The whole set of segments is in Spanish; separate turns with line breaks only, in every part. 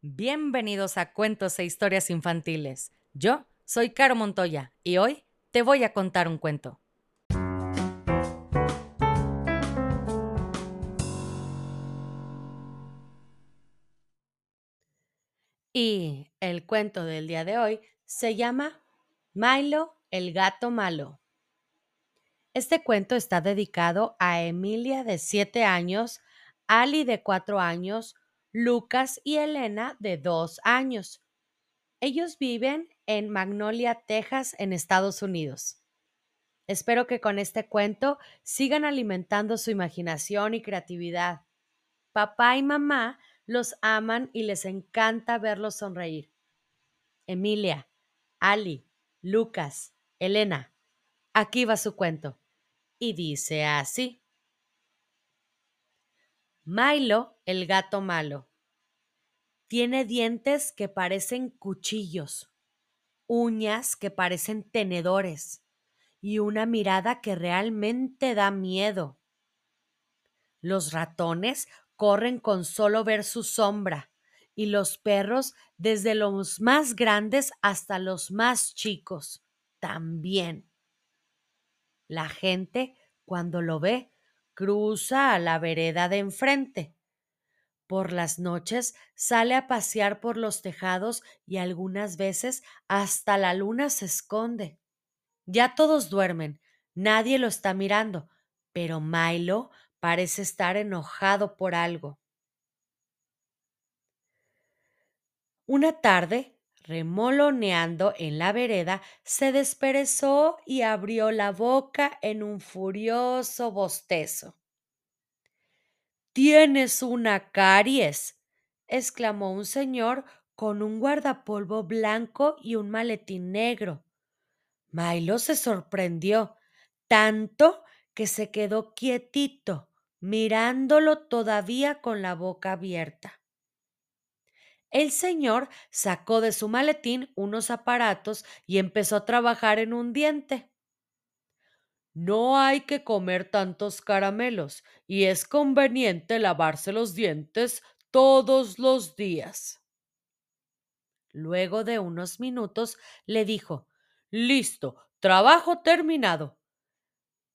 Bienvenidos a Cuentos e Historias Infantiles. Yo soy Caro Montoya y hoy te voy a contar un cuento. Y el cuento del día de hoy se llama Milo el gato malo. Este cuento está dedicado a Emilia de 7 años, Ali de 4 años, Lucas y Elena de 2 años. Ellos viven en Magnolia, Texas, en Estados Unidos. Espero que con este cuento sigan alimentando su imaginación y creatividad. Papá y mamá los aman y les encanta verlos sonreír. Emilia, Ali, Lucas, Elena, aquí va su cuento. Y dice así. Milo, el gato malo. Tiene dientes que parecen cuchillos, uñas que parecen tenedores y una mirada que realmente da miedo. Los ratones corren con solo ver su sombra y los perros, desde los más grandes hasta los más chicos, también. La gente, cuando lo ve, cruza a la vereda de enfrente. Por las noches sale a pasear por los tejados y algunas veces hasta la luna se esconde. Ya todos duermen, nadie lo está mirando, pero Milo parece estar enojado por algo. Una tarde, remoloneando en la vereda, se desperezó y abrió la boca en un furioso bostezo. Tienes una caries, exclamó un señor con un guardapolvo blanco y un maletín negro. Milo se sorprendió, tanto que se quedó quietito, mirándolo todavía con la boca abierta. El señor sacó de su maletín unos aparatos y empezó a trabajar en un diente. No hay que comer tantos caramelos y es conveniente lavarse los dientes todos los días. Luego de unos minutos le dijo Listo, trabajo terminado.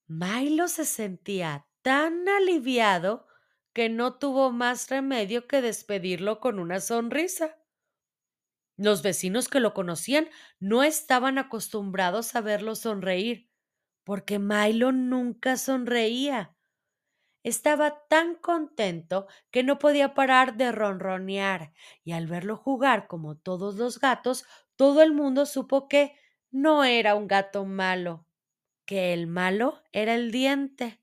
Milo se sentía tan aliviado que no tuvo más remedio que despedirlo con una sonrisa. Los vecinos que lo conocían no estaban acostumbrados a verlo sonreír, porque Milo nunca sonreía. Estaba tan contento que no podía parar de ronronear, y al verlo jugar como todos los gatos, todo el mundo supo que no era un gato malo, que el malo era el diente.